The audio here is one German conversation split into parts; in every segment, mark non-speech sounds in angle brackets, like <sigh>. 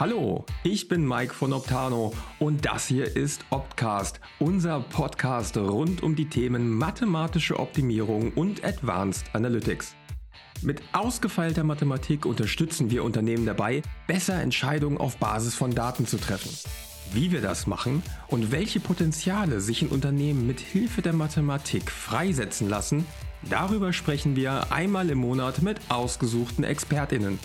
Hallo, ich bin Mike von Optano und das hier ist Optcast, unser Podcast rund um die Themen mathematische Optimierung und Advanced Analytics. Mit ausgefeilter Mathematik unterstützen wir Unternehmen dabei, besser Entscheidungen auf Basis von Daten zu treffen. Wie wir das machen und welche Potenziale sich in Unternehmen mit Hilfe der Mathematik freisetzen lassen, darüber sprechen wir einmal im Monat mit ausgesuchten Expertinnen.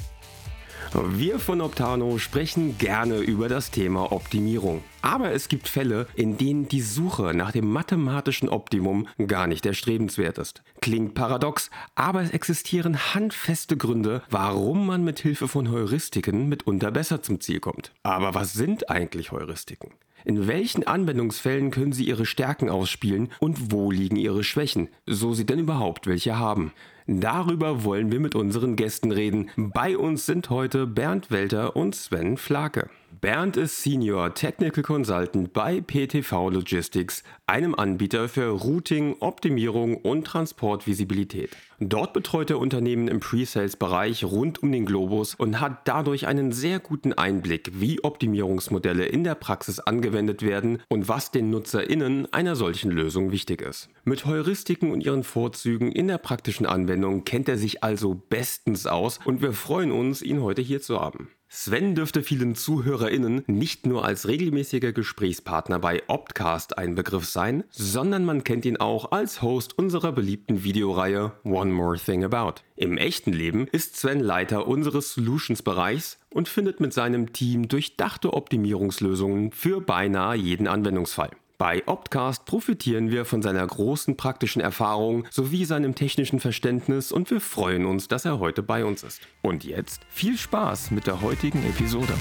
Wir von Optano sprechen gerne über das Thema Optimierung. Aber es gibt Fälle, in denen die Suche nach dem mathematischen Optimum gar nicht erstrebenswert ist. Klingt paradox, aber es existieren handfeste Gründe, warum man mit Hilfe von Heuristiken mitunter besser zum Ziel kommt. Aber was sind eigentlich Heuristiken? In welchen Anwendungsfällen können Sie Ihre Stärken ausspielen und wo liegen Ihre Schwächen, so Sie denn überhaupt welche haben? Darüber wollen wir mit unseren Gästen reden. Bei uns sind heute Bernd Welter und Sven Flake. Bernd ist Senior Technical Consultant bei PTV Logistics, einem Anbieter für Routing, Optimierung und Transportvisibilität. Dort betreut er Unternehmen im Pre-Sales-Bereich rund um den Globus und hat dadurch einen sehr guten Einblick, wie Optimierungsmodelle in der Praxis angewendet werden und was den NutzerInnen einer solchen Lösung wichtig ist. Mit Heuristiken und ihren Vorzügen in der praktischen Anwendung kennt er sich also bestens aus und wir freuen uns, ihn heute hier zu haben. Sven dürfte vielen ZuhörerInnen nicht nur als regelmäßiger Gesprächspartner bei Optcast ein Begriff sein, sondern man kennt ihn auch als Host unserer beliebten Videoreihe One More Thing About. Im echten Leben ist Sven Leiter unseres Solutions-Bereichs und findet mit seinem Team durchdachte Optimierungslösungen für beinahe jeden Anwendungsfall. Bei Optcast profitieren wir von seiner großen praktischen Erfahrung sowie seinem technischen Verständnis und wir freuen uns, dass er heute bei uns ist. Und jetzt viel Spaß mit der heutigen Episode.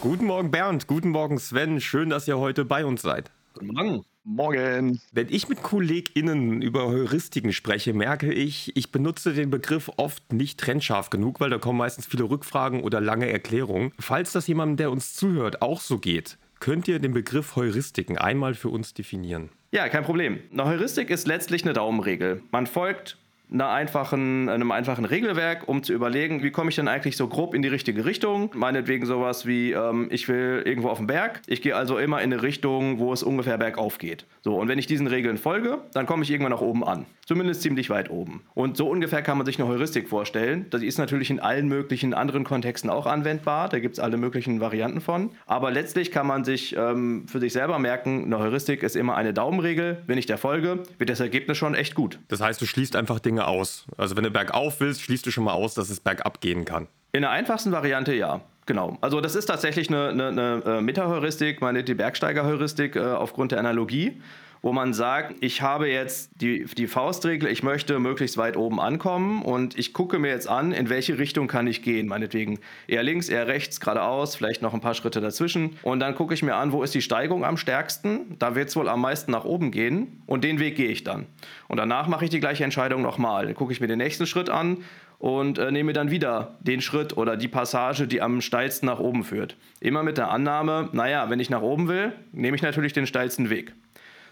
Guten Morgen Bernd, guten Morgen Sven, schön, dass ihr heute bei uns seid. Guten Morgen. Morgen. Wenn ich mit KollegInnen über Heuristiken spreche, merke ich, ich benutze den Begriff oft nicht trennscharf genug, weil da kommen meistens viele Rückfragen oder lange Erklärungen. Falls das jemandem, der uns zuhört, auch so geht, Könnt ihr den Begriff Heuristiken einmal für uns definieren? Ja, kein Problem. Eine Heuristik ist letztlich eine Daumenregel. Man folgt einer einfachen, einem einfachen Regelwerk, um zu überlegen, wie komme ich denn eigentlich so grob in die richtige Richtung. Meinetwegen sowas wie, ähm, ich will irgendwo auf den Berg. Ich gehe also immer in eine Richtung, wo es ungefähr bergauf geht. So, und wenn ich diesen Regeln folge, dann komme ich irgendwann nach oben an. Zumindest ziemlich weit oben. Und so ungefähr kann man sich eine Heuristik vorstellen. Das ist natürlich in allen möglichen anderen Kontexten auch anwendbar. Da gibt es alle möglichen Varianten von. Aber letztlich kann man sich ähm, für sich selber merken, eine Heuristik ist immer eine Daumenregel. Wenn ich der folge, wird das Ergebnis schon echt gut. Das heißt, du schließt einfach Dinge Dinge aus. Also wenn du bergauf willst, schließt du schon mal aus, dass es bergab gehen kann. In der einfachsten Variante ja. Genau. Also das ist tatsächlich eine, eine, eine äh, Meta-Heuristik, meine die Bergsteiger-Heuristik äh, aufgrund der Analogie wo man sagt, ich habe jetzt die, die Faustregel, ich möchte möglichst weit oben ankommen und ich gucke mir jetzt an, in welche Richtung kann ich gehen. Meinetwegen eher links, eher rechts, geradeaus, vielleicht noch ein paar Schritte dazwischen. Und dann gucke ich mir an, wo ist die Steigung am stärksten. Da wird es wohl am meisten nach oben gehen und den Weg gehe ich dann. Und danach mache ich die gleiche Entscheidung nochmal. Dann gucke ich mir den nächsten Schritt an und äh, nehme dann wieder den Schritt oder die Passage, die am steilsten nach oben führt. Immer mit der Annahme, naja, wenn ich nach oben will, nehme ich natürlich den steilsten Weg.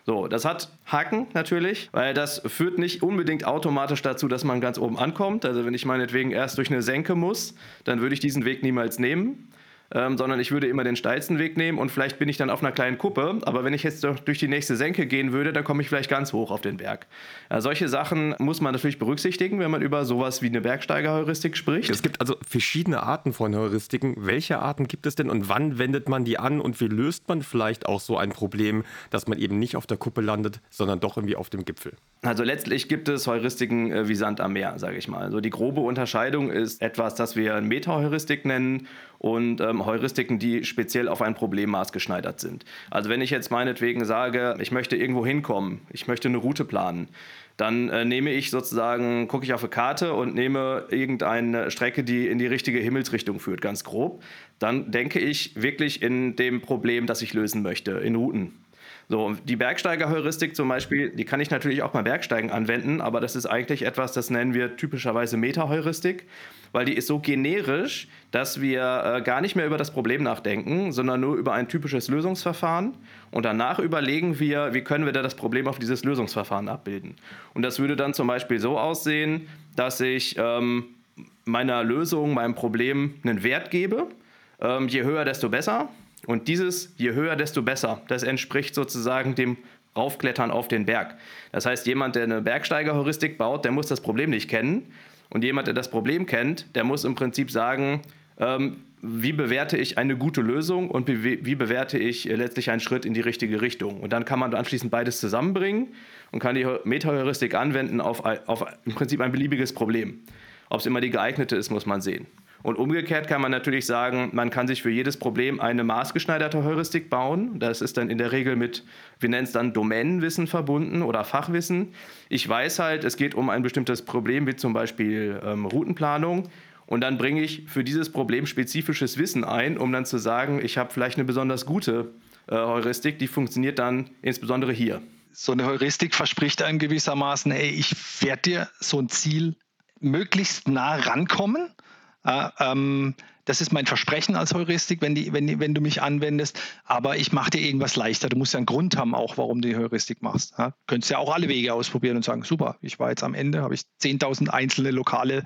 So, das hat Haken natürlich, weil das führt nicht unbedingt automatisch dazu, dass man ganz oben ankommt. Also wenn ich meinetwegen erst durch eine Senke muss, dann würde ich diesen Weg niemals nehmen ähm, sondern ich würde immer den steilsten Weg nehmen und vielleicht bin ich dann auf einer kleinen Kuppe. Aber wenn ich jetzt durch die nächste Senke gehen würde, dann komme ich vielleicht ganz hoch auf den Berg. Ja, solche Sachen muss man natürlich berücksichtigen, wenn man über sowas wie eine Bergsteigerheuristik spricht. Es gibt also verschiedene Arten von Heuristiken. Welche Arten gibt es denn und wann wendet man die an und wie löst man vielleicht auch so ein Problem, dass man eben nicht auf der Kuppe landet, sondern doch irgendwie auf dem Gipfel? Also letztlich gibt es Heuristiken äh, wie Sand am Meer, sage ich mal. Also die grobe Unterscheidung ist etwas, das wir Meta-Heuristik nennen und ähm, Heuristiken, die speziell auf ein Problem maßgeschneidert sind. Also wenn ich jetzt meinetwegen sage, ich möchte irgendwo hinkommen, ich möchte eine Route planen, dann äh, nehme ich sozusagen, gucke ich auf eine Karte und nehme irgendeine Strecke, die in die richtige Himmelsrichtung führt, ganz grob. Dann denke ich wirklich in dem Problem, das ich lösen möchte, in Routen. So, die Bergsteiger-Heuristik zum Beispiel, die kann ich natürlich auch beim Bergsteigen anwenden, aber das ist eigentlich etwas, das nennen wir typischerweise Meta-Heuristik, weil die ist so generisch, dass wir äh, gar nicht mehr über das Problem nachdenken, sondern nur über ein typisches Lösungsverfahren und danach überlegen wir, wie können wir da das Problem auf dieses Lösungsverfahren abbilden. Und das würde dann zum Beispiel so aussehen, dass ich ähm, meiner Lösung, meinem Problem einen Wert gebe. Ähm, je höher, desto besser. Und dieses je höher, desto besser, das entspricht sozusagen dem Raufklettern auf den Berg. Das heißt, jemand, der eine Bergsteigerheuristik baut, der muss das Problem nicht kennen. Und jemand, der das Problem kennt, der muss im Prinzip sagen, ähm, wie bewerte ich eine gute Lösung und wie, wie bewerte ich äh, letztlich einen Schritt in die richtige Richtung. Und dann kann man anschließend beides zusammenbringen und kann die Meta-Heuristik anwenden auf, auf im Prinzip ein beliebiges Problem. Ob es immer die geeignete ist, muss man sehen. Und umgekehrt kann man natürlich sagen, man kann sich für jedes Problem eine maßgeschneiderte Heuristik bauen. Das ist dann in der Regel mit, wir nennen es dann Domänenwissen verbunden oder Fachwissen. Ich weiß halt, es geht um ein bestimmtes Problem, wie zum Beispiel ähm, Routenplanung. Und dann bringe ich für dieses Problem spezifisches Wissen ein, um dann zu sagen, ich habe vielleicht eine besonders gute äh, Heuristik, die funktioniert dann insbesondere hier. So eine Heuristik verspricht einem gewissermaßen, ey, ich werde dir so ein Ziel möglichst nah rankommen äh, ähm, das ist mein Versprechen als Heuristik, wenn, die, wenn, wenn du mich anwendest. Aber ich mache dir irgendwas leichter. Du musst ja einen Grund haben, auch warum du die Heuristik machst. Ja? Könntest ja auch alle Wege ausprobieren und sagen, super, ich war jetzt am Ende, habe ich 10.000 einzelne lokale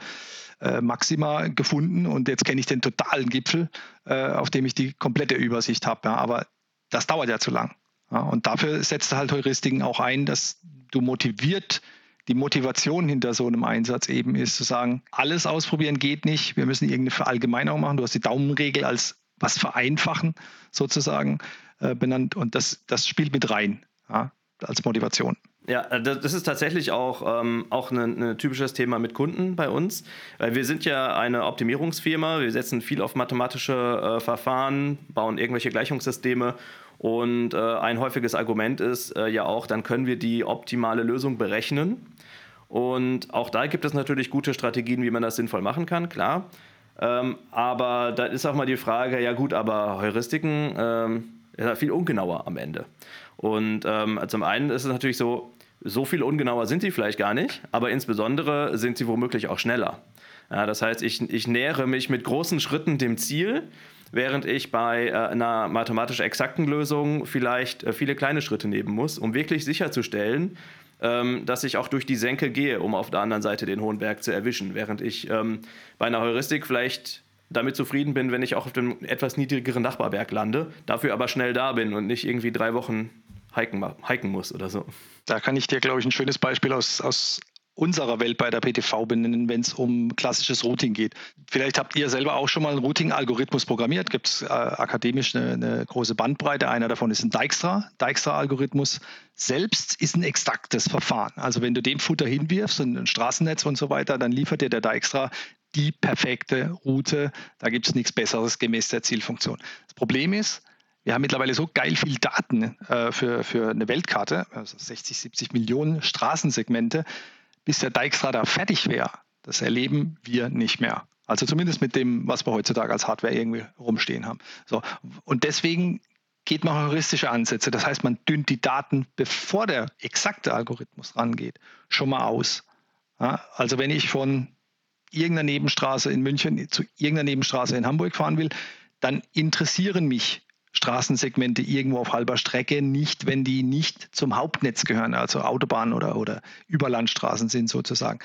äh, Maxima gefunden und jetzt kenne ich den totalen Gipfel, äh, auf dem ich die komplette Übersicht habe. Ja? Aber das dauert ja zu lang. Ja? Und dafür setzt halt Heuristiken auch ein, dass du motiviert die Motivation hinter so einem Einsatz eben ist, zu sagen, alles ausprobieren geht nicht, wir müssen irgendeine Verallgemeinerung machen. Du hast die Daumenregel als was vereinfachen sozusagen äh, benannt und das, das spielt mit rein ja, als Motivation. Ja, äh, das ist tatsächlich auch, ähm, auch ein, ein typisches Thema mit Kunden bei uns. Weil wir sind ja eine Optimierungsfirma, wir setzen viel auf mathematische äh, Verfahren, bauen irgendwelche Gleichungssysteme und äh, ein häufiges Argument ist äh, ja auch, dann können wir die optimale Lösung berechnen. Und auch da gibt es natürlich gute Strategien, wie man das sinnvoll machen kann, klar. Ähm, aber da ist auch mal die Frage, ja gut, aber Heuristiken ähm, ist viel ungenauer am Ende. Und ähm, zum einen ist es natürlich so, so viel ungenauer sind sie vielleicht gar nicht, aber insbesondere sind sie womöglich auch schneller. Ja, das heißt, ich, ich nähere mich mit großen Schritten dem Ziel während ich bei äh, einer mathematisch exakten Lösung vielleicht äh, viele kleine Schritte nehmen muss, um wirklich sicherzustellen, ähm, dass ich auch durch die Senke gehe, um auf der anderen Seite den hohen Berg zu erwischen, während ich ähm, bei einer Heuristik vielleicht damit zufrieden bin, wenn ich auch auf dem etwas niedrigeren Nachbarberg lande, dafür aber schnell da bin und nicht irgendwie drei Wochen hiken, hiken muss oder so. Da kann ich dir, glaube ich, ein schönes Beispiel aus, aus unserer Welt bei der PTV benennen, wenn es um klassisches Routing geht. Vielleicht habt ihr selber auch schon mal einen Routing-Algorithmus programmiert. Gibt es äh, akademisch eine, eine, große Bandbreite. Einer davon ist ein Dijkstra. Dijkstra-Algorithmus selbst ist ein exaktes Verfahren. Also wenn du dem Futter hinwirfst, ein Straßennetz und so weiter, dann liefert dir der Dijkstra die perfekte Route. Da gibt es nichts Besseres gemäß der Zielfunktion. Das Problem ist, wir haben mittlerweile so geil viel Daten äh, für, für eine Weltkarte, also 60, 70 Millionen Straßensegmente, bis der Dijkstrader fertig wäre, das erleben wir nicht mehr. Also zumindest mit dem, was wir heutzutage als Hardware irgendwie rumstehen haben. So. Und deswegen geht man heuristische Ansätze. Das heißt, man dünnt die Daten, bevor der exakte Algorithmus rangeht, schon mal aus. Ja, also wenn ich von irgendeiner Nebenstraße in München zu irgendeiner Nebenstraße in Hamburg fahren will, dann interessieren mich Straßensegmente irgendwo auf halber Strecke nicht, wenn die nicht zum Hauptnetz gehören, also Autobahnen oder, oder Überlandstraßen sind sozusagen.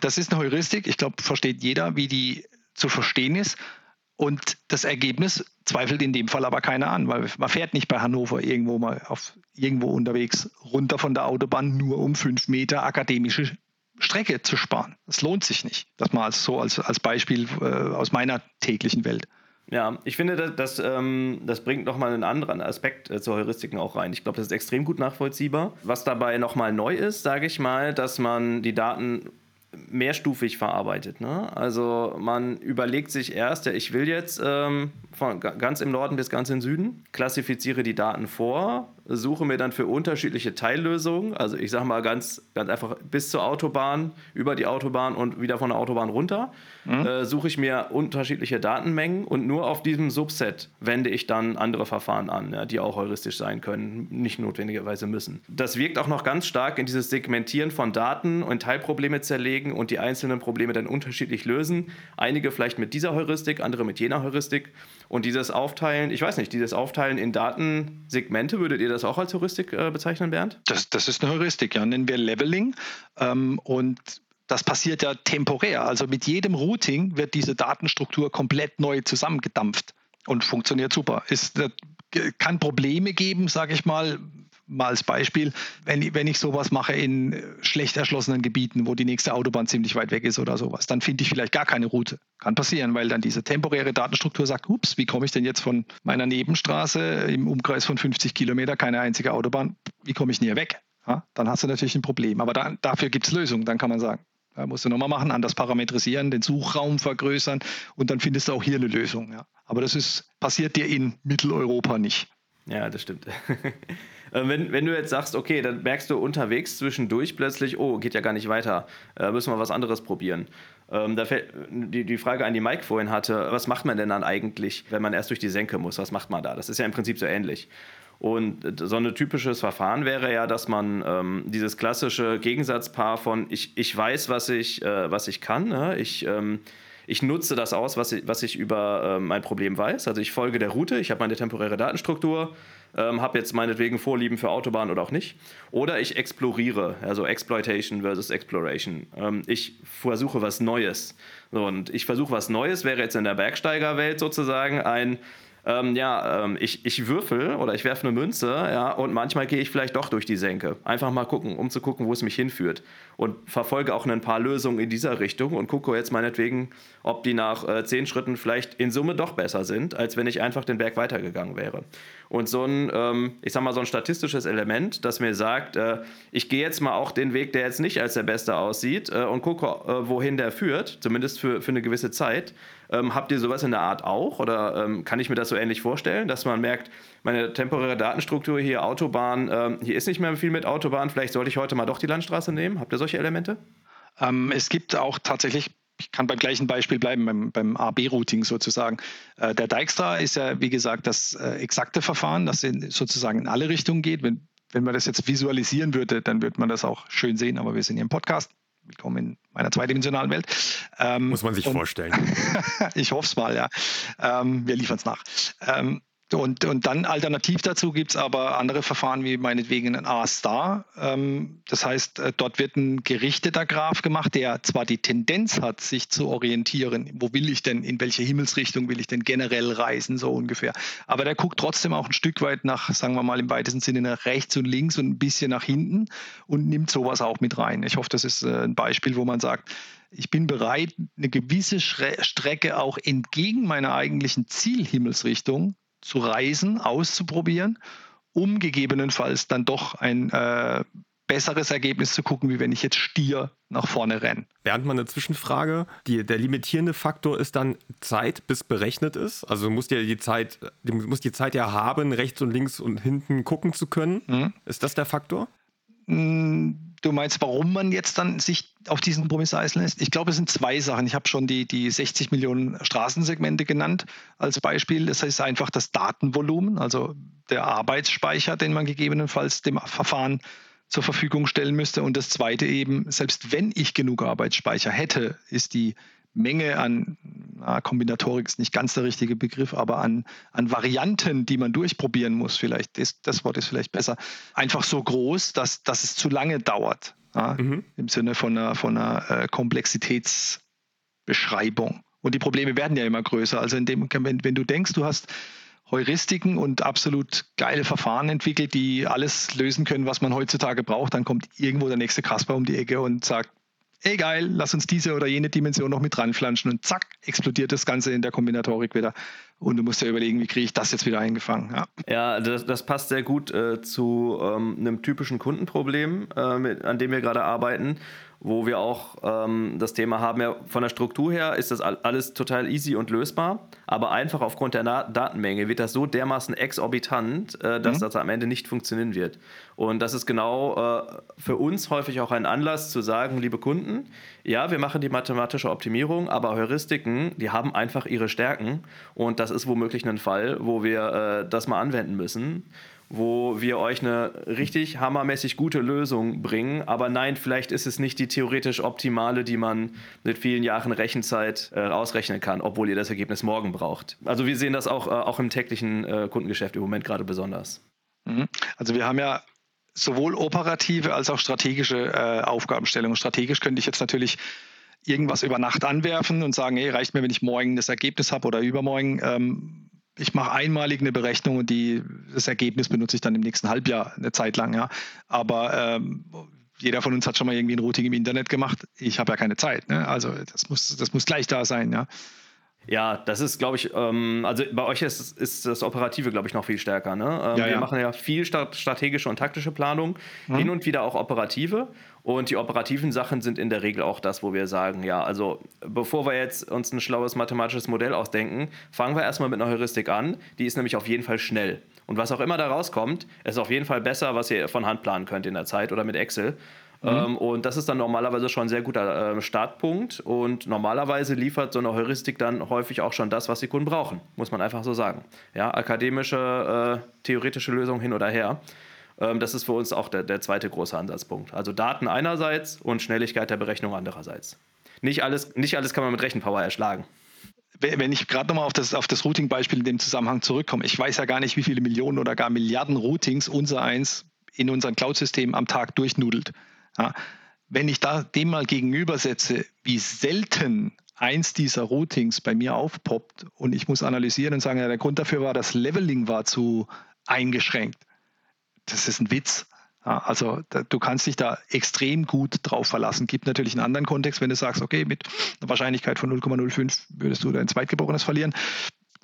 Das ist eine Heuristik. Ich glaube, versteht jeder, wie die zu verstehen ist. Und das Ergebnis zweifelt in dem Fall aber keiner an, weil man fährt nicht bei Hannover irgendwo mal auf irgendwo unterwegs runter von der Autobahn, nur um fünf Meter akademische Strecke zu sparen. Das lohnt sich nicht. Das mal so als, als Beispiel äh, aus meiner täglichen Welt. Ja, ich finde, das, das, ähm, das bringt nochmal einen anderen Aspekt äh, zu Heuristiken auch rein. Ich glaube, das ist extrem gut nachvollziehbar. Was dabei nochmal neu ist, sage ich mal, dass man die Daten mehrstufig verarbeitet. Ne? Also man überlegt sich erst, ja, ich will jetzt ähm, von ganz im Norden bis ganz im Süden, klassifiziere die Daten vor, suche mir dann für unterschiedliche Teillösungen, also ich sage mal ganz, ganz einfach bis zur Autobahn, über die Autobahn und wieder von der Autobahn runter, mhm. äh, suche ich mir unterschiedliche Datenmengen und nur auf diesem Subset wende ich dann andere Verfahren an, ja, die auch heuristisch sein können, nicht notwendigerweise müssen. Das wirkt auch noch ganz stark in dieses Segmentieren von Daten und Teilprobleme zerlegen und die einzelnen Probleme dann unterschiedlich lösen. Einige vielleicht mit dieser Heuristik, andere mit jener Heuristik. Und dieses Aufteilen, ich weiß nicht, dieses Aufteilen in Datensegmente, würdet ihr das auch als Heuristik äh, bezeichnen, Bernd? Das, das ist eine Heuristik, ja. Nennen wir Leveling. Ähm, und das passiert ja temporär. Also mit jedem Routing wird diese Datenstruktur komplett neu zusammengedampft und funktioniert super. Ist, äh, kann Probleme geben, sage ich mal, mal als Beispiel, wenn, wenn ich sowas mache in schlecht erschlossenen Gebieten, wo die nächste Autobahn ziemlich weit weg ist oder sowas, dann finde ich vielleicht gar keine Route. Kann passieren, weil dann diese temporäre Datenstruktur sagt, ups, wie komme ich denn jetzt von meiner Nebenstraße im Umkreis von 50 Kilometer, keine einzige Autobahn, wie komme ich denn hier weg? Ja, dann hast du natürlich ein Problem. Aber da, dafür gibt es Lösungen, dann kann man sagen. Da musst du nochmal machen, anders parametrisieren, den Suchraum vergrößern und dann findest du auch hier eine Lösung. Ja. Aber das ist, passiert dir in Mitteleuropa nicht. Ja, das stimmt. <laughs> Äh, wenn, wenn du jetzt sagst, okay, dann merkst du unterwegs zwischendurch plötzlich, oh, geht ja gar nicht weiter, äh, müssen wir was anderes probieren. Ähm, da fällt die, die Frage an die Mike vorhin hatte, was macht man denn dann eigentlich, wenn man erst durch die Senke muss? Was macht man da? Das ist ja im Prinzip so ähnlich. Und so ein typisches Verfahren wäre ja, dass man ähm, dieses klassische Gegensatzpaar von ich, ich weiß, was ich, äh, was ich kann, ne? ich, ähm, ich nutze das aus, was ich, was ich über äh, mein Problem weiß. Also ich folge der Route, ich habe meine temporäre Datenstruktur, ähm, habe jetzt meinetwegen Vorlieben für Autobahn oder auch nicht. Oder ich exploriere, also Exploitation versus Exploration. Ähm, ich versuche was Neues. So, und ich versuche was Neues wäre jetzt in der Bergsteigerwelt sozusagen ein ähm, ja, ähm, ich, ich würfel oder ich werfe eine Münze, ja, und manchmal gehe ich vielleicht doch durch die Senke. Einfach mal gucken, um zu gucken, wo es mich hinführt. Und verfolge auch ein paar Lösungen in dieser Richtung und gucke jetzt meinetwegen, ob die nach äh, zehn Schritten vielleicht in Summe doch besser sind, als wenn ich einfach den Berg weitergegangen wäre. Und so ein, ähm, ich sag mal, so ein statistisches Element, das mir sagt, äh, ich gehe jetzt mal auch den Weg, der jetzt nicht als der beste aussieht, äh, und gucke, äh, wohin der führt, zumindest für, für eine gewisse Zeit. Ähm, habt ihr sowas in der Art auch? Oder ähm, kann ich mir das so ähnlich vorstellen, dass man merkt, meine temporäre Datenstruktur hier, Autobahn, ähm, hier ist nicht mehr viel mit Autobahn, vielleicht sollte ich heute mal doch die Landstraße nehmen? Habt ihr solche Elemente? Ähm, es gibt auch tatsächlich ich kann beim gleichen Beispiel bleiben, beim, beim AB-Routing sozusagen. Äh, der Dijkstra ist ja, wie gesagt, das äh, exakte Verfahren, das in, sozusagen in alle Richtungen geht. Wenn, wenn man das jetzt visualisieren würde, dann würde man das auch schön sehen, aber wir sind hier im Podcast willkommen in meiner zweidimensionalen Welt. Ähm, Muss man sich vorstellen. <laughs> ich hoffe es mal, ja. Ähm, wir liefern es nach. Ähm, und, und dann alternativ dazu gibt es aber andere Verfahren wie meinetwegen ein A-Star. Ähm, das heißt, äh, dort wird ein gerichteter Graph gemacht, der zwar die Tendenz hat, sich zu orientieren, wo will ich denn, in welche Himmelsrichtung will ich denn generell reisen, so ungefähr. Aber der guckt trotzdem auch ein Stück weit nach, sagen wir mal im weitesten Sinne nach rechts und links und ein bisschen nach hinten und nimmt sowas auch mit rein. Ich hoffe, das ist äh, ein Beispiel, wo man sagt, ich bin bereit, eine gewisse Strecke auch entgegen meiner eigentlichen Zielhimmelsrichtung zu reisen, auszuprobieren, um gegebenenfalls dann doch ein äh, besseres Ergebnis zu gucken, wie wenn ich jetzt Stier nach vorne renne. Während man eine Zwischenfrage, die, der limitierende Faktor ist dann Zeit, bis berechnet ist. Also du musst ja die Zeit, du musst die Zeit ja haben, rechts und links und hinten gucken zu können. Mhm. Ist das der Faktor? Mhm Du meinst, warum man jetzt dann sich auf diesen Kompromiss eisen lässt? Ich glaube, es sind zwei Sachen. Ich habe schon die, die 60 Millionen Straßensegmente genannt als Beispiel. Das heißt einfach das Datenvolumen, also der Arbeitsspeicher, den man gegebenenfalls dem Verfahren zur Verfügung stellen müsste. Und das zweite eben, selbst wenn ich genug Arbeitsspeicher hätte, ist die Menge an na, Kombinatorik ist nicht ganz der richtige Begriff, aber an, an Varianten, die man durchprobieren muss, vielleicht ist, das Wort ist vielleicht besser, einfach so groß, dass, dass es zu lange dauert. Ja, mhm. Im Sinne von einer, von einer äh, Komplexitätsbeschreibung. Und die Probleme werden ja immer größer. Also in dem, wenn, wenn du denkst, du hast Heuristiken und absolut geile Verfahren entwickelt, die alles lösen können, was man heutzutage braucht, dann kommt irgendwo der nächste Kasper um die Ecke und sagt, ey geil, lass uns diese oder jene Dimension noch mit ranflanschen und zack, explodiert das Ganze in der Kombinatorik wieder. Und du musst ja überlegen, wie kriege ich das jetzt wieder eingefangen. Ja, ja das, das passt sehr gut äh, zu ähm, einem typischen Kundenproblem, äh, mit, an dem wir gerade arbeiten wo wir auch ähm, das Thema haben, ja, von der Struktur her ist das alles total easy und lösbar, aber einfach aufgrund der Na Datenmenge wird das so dermaßen exorbitant, äh, dass mhm. das am Ende nicht funktionieren wird. Und das ist genau äh, für uns häufig auch ein Anlass zu sagen, liebe Kunden, ja, wir machen die mathematische Optimierung, aber Heuristiken, die haben einfach ihre Stärken und das ist womöglich ein Fall, wo wir äh, das mal anwenden müssen wo wir euch eine richtig hammermäßig gute Lösung bringen. Aber nein, vielleicht ist es nicht die theoretisch optimale, die man mit vielen Jahren Rechenzeit äh, ausrechnen kann, obwohl ihr das Ergebnis morgen braucht. Also wir sehen das auch, äh, auch im täglichen äh, Kundengeschäft im Moment gerade besonders. Mhm. Also wir haben ja sowohl operative als auch strategische äh, Aufgabenstellungen. Strategisch könnte ich jetzt natürlich irgendwas über Nacht anwerfen und sagen, hey, reicht mir, wenn ich morgen das Ergebnis habe oder übermorgen. Ähm, ich mache einmalig eine Berechnung und die, das Ergebnis benutze ich dann im nächsten Halbjahr eine Zeit lang. Ja. Aber ähm, jeder von uns hat schon mal irgendwie ein Routing im Internet gemacht. Ich habe ja keine Zeit. Ne? Also das muss, das muss gleich da sein. Ja. Ja, das ist, glaube ich, ähm, also bei euch ist, ist das Operative, glaube ich, noch viel stärker. Ne? Ähm, ja, wir ja. machen ja viel strategische und taktische Planung, mhm. hin und wieder auch operative. Und die operativen Sachen sind in der Regel auch das, wo wir sagen, ja, also bevor wir jetzt uns ein schlaues mathematisches Modell ausdenken, fangen wir erstmal mit einer Heuristik an. Die ist nämlich auf jeden Fall schnell. Und was auch immer da rauskommt, ist auf jeden Fall besser, was ihr von Hand planen könnt in der Zeit oder mit Excel. Mhm. Ähm, und das ist dann normalerweise schon ein sehr guter äh, Startpunkt. Und normalerweise liefert so eine Heuristik dann häufig auch schon das, was die Kunden brauchen, muss man einfach so sagen. Ja, akademische, äh, theoretische Lösung hin oder her. Ähm, das ist für uns auch der, der zweite große Ansatzpunkt. Also Daten einerseits und Schnelligkeit der Berechnung andererseits. Nicht alles, nicht alles kann man mit Rechenpower erschlagen wenn ich gerade nochmal auf das, auf das Routing-Beispiel in dem Zusammenhang zurückkomme, ich weiß ja gar nicht, wie viele Millionen oder gar Milliarden Routings unser eins in unseren Cloud-Systemen am Tag durchnudelt. Ja, wenn ich da dem mal gegenübersetze, wie selten eins dieser Routings bei mir aufpoppt und ich muss analysieren und sagen, ja, der Grund dafür war, das Leveling war zu eingeschränkt. Das ist ein Witz. Ja, also da, du kannst dich da extrem gut drauf verlassen. Gibt natürlich einen anderen Kontext, wenn du sagst, okay, mit einer Wahrscheinlichkeit von 0,05 würdest du dein Zweitgeborenes verlieren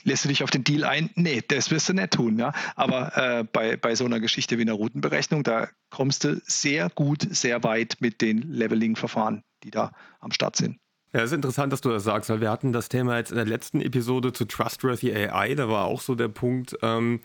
lässt du dich auf den Deal ein? Nee, das wirst du nicht tun. Ja? Aber äh, bei, bei so einer Geschichte wie einer Routenberechnung, da kommst du sehr gut, sehr weit mit den Leveling-Verfahren, die da am Start sind. Ja, ist interessant, dass du das sagst, weil wir hatten das Thema jetzt in der letzten Episode zu Trustworthy AI. Da war auch so der Punkt, ähm,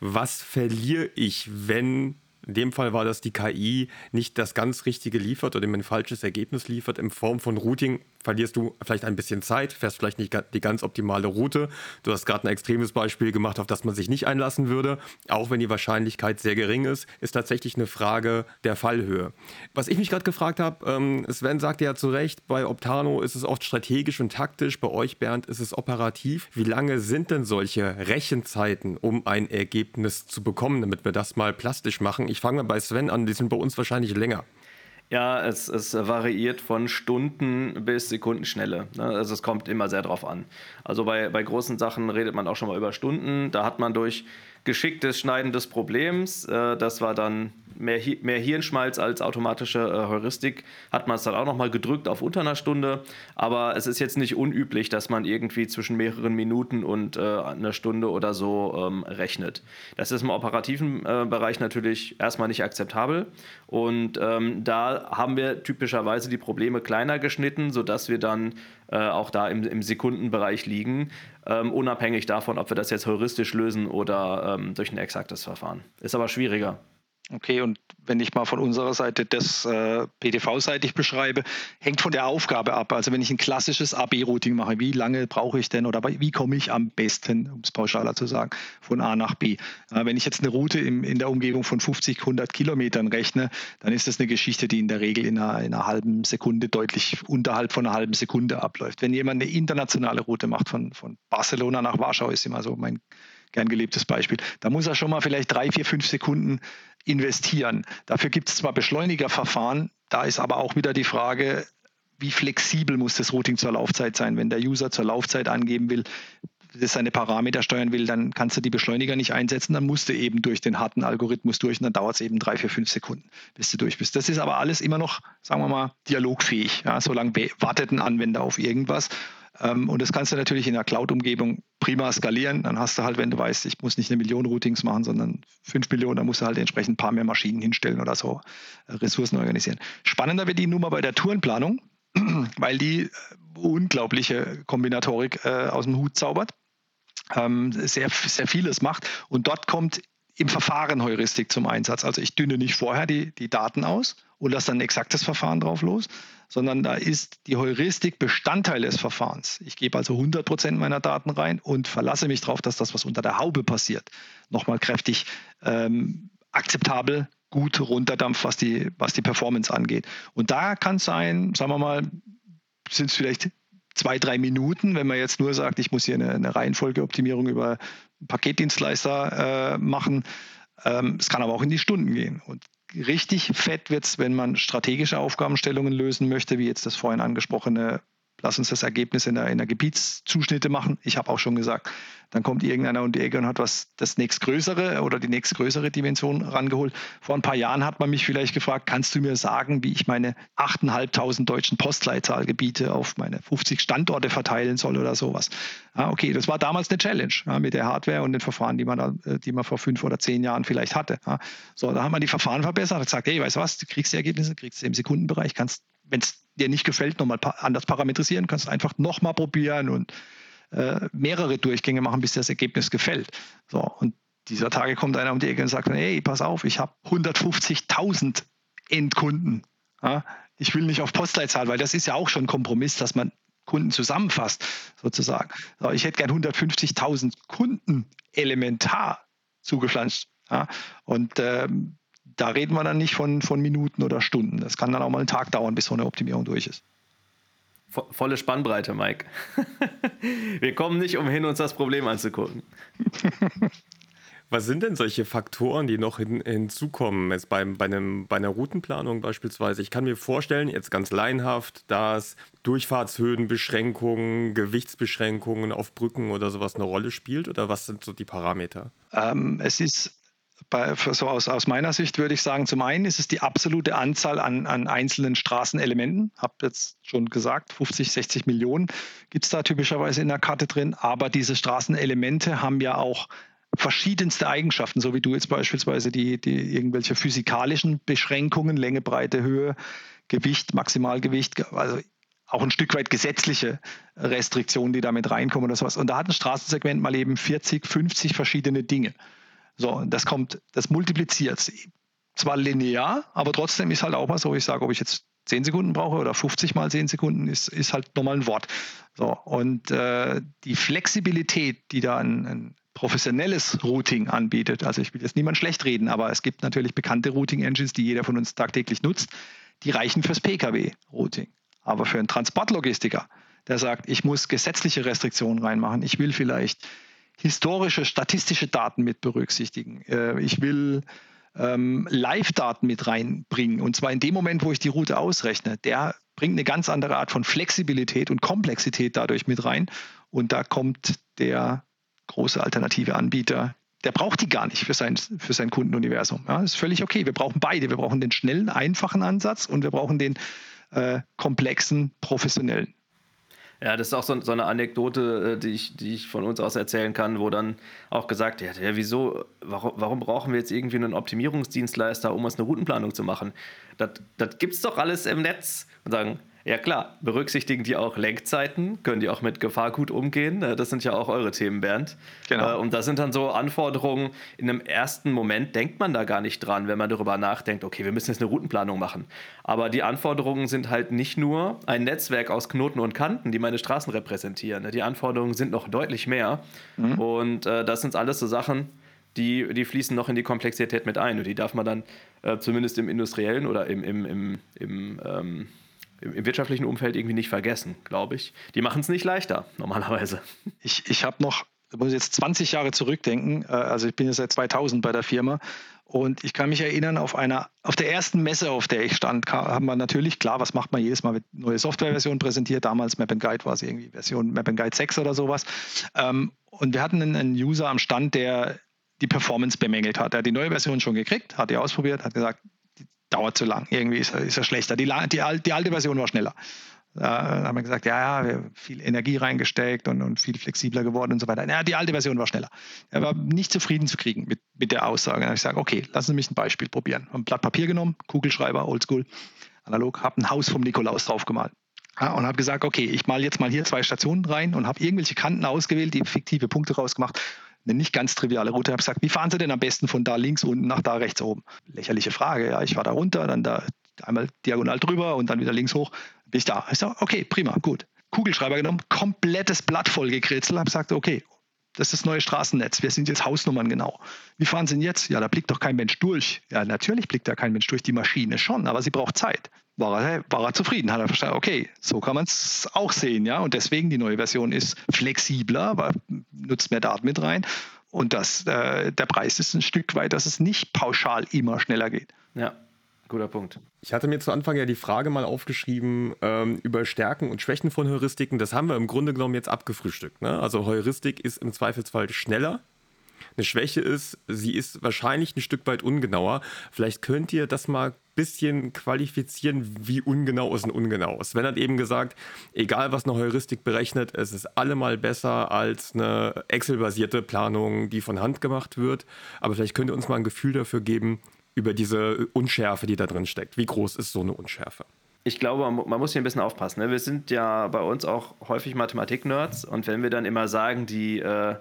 was verliere ich, wenn in dem Fall war das die KI nicht das ganz Richtige liefert oder ein falsches Ergebnis liefert in Form von Routing verlierst du vielleicht ein bisschen Zeit, fährst vielleicht nicht die ganz optimale Route. Du hast gerade ein extremes Beispiel gemacht, auf das man sich nicht einlassen würde. Auch wenn die Wahrscheinlichkeit sehr gering ist, ist tatsächlich eine Frage der Fallhöhe. Was ich mich gerade gefragt habe, ähm, Sven sagte ja zu Recht, bei Optano ist es oft strategisch und taktisch, bei euch, Bernd, ist es operativ. Wie lange sind denn solche Rechenzeiten, um ein Ergebnis zu bekommen, damit wir das mal plastisch machen? Ich fange mal bei Sven an, die sind bei uns wahrscheinlich länger. Ja, es, es variiert von Stunden bis Sekundenschnelle. Ne? Also es kommt immer sehr drauf an. Also bei, bei großen Sachen redet man auch schon mal über Stunden. Da hat man durch geschicktes Schneiden des Problems, äh, das war dann mehr, mehr Hirnschmalz als automatische äh, Heuristik, hat man es dann auch nochmal gedrückt auf unter einer Stunde. Aber es ist jetzt nicht unüblich, dass man irgendwie zwischen mehreren Minuten und äh, einer Stunde oder so ähm, rechnet. Das ist im operativen äh, Bereich natürlich erstmal nicht akzeptabel. Und ähm, da haben wir typischerweise die Probleme kleiner geschnitten, sodass wir dann äh, auch da im, im Sekundenbereich liegen, ähm, unabhängig davon, ob wir das jetzt heuristisch lösen oder ähm, durch ein exaktes Verfahren. Ist aber schwieriger. Okay, und wenn ich mal von unserer Seite das äh, PDV-seitig beschreibe, hängt von der Aufgabe ab. Also wenn ich ein klassisches AB-Routing mache, wie lange brauche ich denn oder wie komme ich am besten, um es pauschaler zu sagen, von A nach B? Äh, wenn ich jetzt eine Route im, in der Umgebung von 50, 100 Kilometern rechne, dann ist das eine Geschichte, die in der Regel in einer, in einer halben Sekunde deutlich unterhalb von einer halben Sekunde abläuft. Wenn jemand eine internationale Route macht von, von Barcelona nach Warschau, ist immer so mein gern gelebtes Beispiel. Da muss er schon mal vielleicht drei, vier, fünf Sekunden investieren. Dafür gibt es zwar Beschleunigerverfahren, da ist aber auch wieder die Frage, wie flexibel muss das Routing zur Laufzeit sein? Wenn der User zur Laufzeit angeben will, seine Parameter steuern will, dann kannst du die Beschleuniger nicht einsetzen, dann musst du eben durch den harten Algorithmus durch und dann dauert es eben drei, vier, fünf Sekunden, bis du durch bist. Das ist aber alles immer noch, sagen wir mal, dialogfähig. Ja, solange wartet ein Anwender auf irgendwas ähm, und das kannst du natürlich in der Cloud-Umgebung prima skalieren. Dann hast du halt, wenn du weißt, ich muss nicht eine Million Routings machen, sondern fünf Millionen, dann musst du halt entsprechend ein paar mehr Maschinen hinstellen oder so, äh, Ressourcen organisieren. Spannender wird die Nummer bei der Tourenplanung, <clears throat> weil die äh, unglaubliche Kombinatorik äh, aus dem Hut zaubert. Ähm, sehr, sehr vieles macht. Und dort kommt im Verfahren Heuristik zum Einsatz. Also ich dünne nicht vorher die, die Daten aus und lasse dann ein exaktes Verfahren drauf los, sondern da ist die Heuristik Bestandteil des Verfahrens. Ich gebe also 100 Prozent meiner Daten rein und verlasse mich darauf, dass das, was unter der Haube passiert, nochmal kräftig ähm, akzeptabel gut runterdampft, was die, was die Performance angeht. Und da kann es sein, sagen wir mal, sind es vielleicht zwei, drei Minuten, wenn man jetzt nur sagt, ich muss hier eine, eine Reihenfolgeoptimierung über Paketdienstleister äh, machen. Ähm, es kann aber auch in die Stunden gehen. Und richtig fett wird es, wenn man strategische Aufgabenstellungen lösen möchte, wie jetzt das vorhin angesprochene lass uns das Ergebnis in der, in der Gebietszuschnitte machen. Ich habe auch schon gesagt, dann kommt irgendeiner um die Ecke und hat was das nächstgrößere oder die nächstgrößere Dimension rangeholt. Vor ein paar Jahren hat man mich vielleicht gefragt, kannst du mir sagen, wie ich meine 8.500 deutschen Postleitzahlgebiete auf meine 50 Standorte verteilen soll oder sowas. Ja, okay, das war damals eine Challenge ja, mit der Hardware und den Verfahren, die man, da, äh, die man vor fünf oder zehn Jahren vielleicht hatte. Ja. So, da haben wir die Verfahren verbessert und gesagt, hey, weißt du was, du kriegst die Ergebnisse, kriegst sie im Sekundenbereich, kannst, wenn es dir nicht gefällt, nochmal anders parametrisieren, kannst einfach nochmal probieren und äh, mehrere Durchgänge machen, bis das Ergebnis gefällt. So, und dieser Tage kommt einer um die Ecke und sagt, hey, pass auf, ich habe 150.000 Endkunden. Ja? Ich will nicht auf Postleitzahl, weil das ist ja auch schon ein Kompromiss, dass man Kunden zusammenfasst, sozusagen. So, ich hätte gern 150.000 Kunden elementar zugepflanzt. Ja? Und ähm, da reden wir dann nicht von, von Minuten oder Stunden. Das kann dann auch mal einen Tag dauern, bis so eine Optimierung durch ist. Volle Spannbreite, Mike. <laughs> Wir kommen nicht umhin, uns das Problem anzugucken. <laughs> Was sind denn solche Faktoren, die noch hin, hinzukommen, jetzt beim, bei, einem, bei einer Routenplanung beispielsweise? Ich kann mir vorstellen, jetzt ganz laienhaft, dass Durchfahrtshöhenbeschränkungen, Gewichtsbeschränkungen auf Brücken oder sowas eine Rolle spielt? Oder was sind so die Parameter? Ähm, es ist bei, so aus, aus, meiner Sicht würde ich sagen, zum einen ist es die absolute Anzahl an, an einzelnen Straßenelementen. Habe jetzt schon gesagt, 50, 60 Millionen gibt es da typischerweise in der Karte drin. Aber diese Straßenelemente haben ja auch verschiedenste Eigenschaften, so wie du jetzt beispielsweise die, die irgendwelche physikalischen Beschränkungen, Länge, Breite, Höhe, Gewicht, Maximalgewicht, also auch ein Stück weit gesetzliche Restriktionen, die damit reinkommen oder sowas. Und da hat ein Straßensegment mal eben 40, 50 verschiedene Dinge. So, das kommt, das multipliziert zwar linear, aber trotzdem ist halt auch mal so, ich sage, ob ich jetzt 10 Sekunden brauche oder 50 mal 10 Sekunden, ist, ist halt nochmal ein Wort. So, und äh, die Flexibilität, die da ein, ein professionelles Routing anbietet, also ich will jetzt niemand schlecht reden, aber es gibt natürlich bekannte Routing-Engines, die jeder von uns tagtäglich nutzt, die reichen fürs Pkw-Routing. Aber für einen Transportlogistiker, der sagt, ich muss gesetzliche Restriktionen reinmachen, ich will vielleicht historische, statistische Daten mit berücksichtigen. Äh, ich will ähm, Live-Daten mit reinbringen. Und zwar in dem Moment, wo ich die Route ausrechne. Der bringt eine ganz andere Art von Flexibilität und Komplexität dadurch mit rein. Und da kommt der große alternative Anbieter, der braucht die gar nicht für sein, für sein Kundenuniversum. Ja, das ist völlig okay. Wir brauchen beide. Wir brauchen den schnellen, einfachen Ansatz und wir brauchen den äh, komplexen, professionellen. Ja, das ist auch so, so, eine Anekdote, äh, die ich, die ich von uns aus erzählen kann, wo dann auch gesagt wird, ja, wieso, warum, warum brauchen wir jetzt irgendwie einen Optimierungsdienstleister, um uns eine Routenplanung zu machen? Das, das gibt es doch alles im Netz. Und sagen, ja klar, berücksichtigen die auch Lenkzeiten, können die auch mit Gefahr gut umgehen. Äh, das sind ja auch eure Themen, Bernd. Genau. Äh, und das sind dann so Anforderungen, in einem ersten Moment denkt man da gar nicht dran, wenn man darüber nachdenkt, okay, wir müssen jetzt eine Routenplanung machen. Aber die Anforderungen sind halt nicht nur ein Netzwerk aus Knoten und Kanten, die meine Straßen repräsentieren. Die Anforderungen sind noch deutlich mehr. Mhm. Und äh, das sind alles so Sachen, die, die fließen noch in die Komplexität mit ein. Und die darf man dann zumindest im industriellen oder im, im, im, im ähm, im wirtschaftlichen Umfeld irgendwie nicht vergessen, glaube ich. Die machen es nicht leichter, normalerweise. Ich, ich habe noch, ich muss jetzt 20 Jahre zurückdenken, äh, also ich bin ja seit 2000 bei der Firma und ich kann mich erinnern, auf einer, auf der ersten Messe, auf der ich stand, haben wir natürlich, klar, was macht man jedes Mal, mit neue Softwareversion präsentiert, damals Map Guide war es irgendwie Version Map Guide 6 oder sowas. Ähm, und wir hatten einen User am Stand, der die Performance bemängelt hat. Er hat die neue Version schon gekriegt, hat die ausprobiert, hat gesagt, dauert zu lang. Irgendwie ist er, ist er schlechter. Die, die, die alte Version war schneller. Da haben wir gesagt, ja, ja, wir haben viel Energie reingesteckt und, und viel flexibler geworden und so weiter. Ja, die alte Version war schneller. Er war nicht zufrieden zu kriegen mit, mit der Aussage. Dann habe ich gesagt, okay, lassen Sie mich ein Beispiel probieren. Haben ein Blatt Papier genommen, Kugelschreiber, Oldschool, analog, habe ein Haus vom Nikolaus draufgemalt. Ja, und habe gesagt, okay, ich male jetzt mal hier zwei Stationen rein und habe irgendwelche Kanten ausgewählt, die fiktive Punkte rausgemacht eine nicht ganz triviale Route. Ich habe gesagt, wie fahren Sie denn am besten von da links unten nach da rechts oben? Lächerliche Frage. Ja, ich fahre da runter, dann da einmal diagonal drüber und dann wieder links hoch. Bin ich da. Ich sage, okay, prima, gut. Kugelschreiber genommen, komplettes Blatt voll gekritzelt, habe gesagt, okay, das ist das neue Straßennetz. Wir sind jetzt Hausnummern genau. Wie fahren Sie denn jetzt? Ja, da blickt doch kein Mensch durch. Ja, natürlich blickt da kein Mensch durch, die Maschine schon, aber sie braucht Zeit. War er, war er zufrieden, hat er verstanden, okay, so kann man es auch sehen, ja. Und deswegen die neue Version ist flexibler, aber nutzt mehr Daten mit rein Und das, äh, der Preis ist ein Stück weit, dass es nicht pauschal immer schneller geht. Ja, guter Punkt. Ich hatte mir zu Anfang ja die Frage mal aufgeschrieben ähm, über Stärken und Schwächen von Heuristiken. Das haben wir im Grunde genommen jetzt abgefrühstückt. Ne? Also Heuristik ist im Zweifelsfall schneller. Eine Schwäche ist, sie ist wahrscheinlich ein Stück weit ungenauer. Vielleicht könnt ihr das mal bisschen qualifizieren, wie ungenau es ein ungenau ist. Wenn hat eben gesagt, egal was eine Heuristik berechnet, es ist allemal besser als eine Excel-basierte Planung, die von Hand gemacht wird. Aber vielleicht könnt ihr uns mal ein Gefühl dafür geben, über diese Unschärfe, die da drin steckt. Wie groß ist so eine Unschärfe? Ich glaube, man muss hier ein bisschen aufpassen. Ne? Wir sind ja bei uns auch häufig Mathematik-Nerds und wenn wir dann immer sagen, die äh,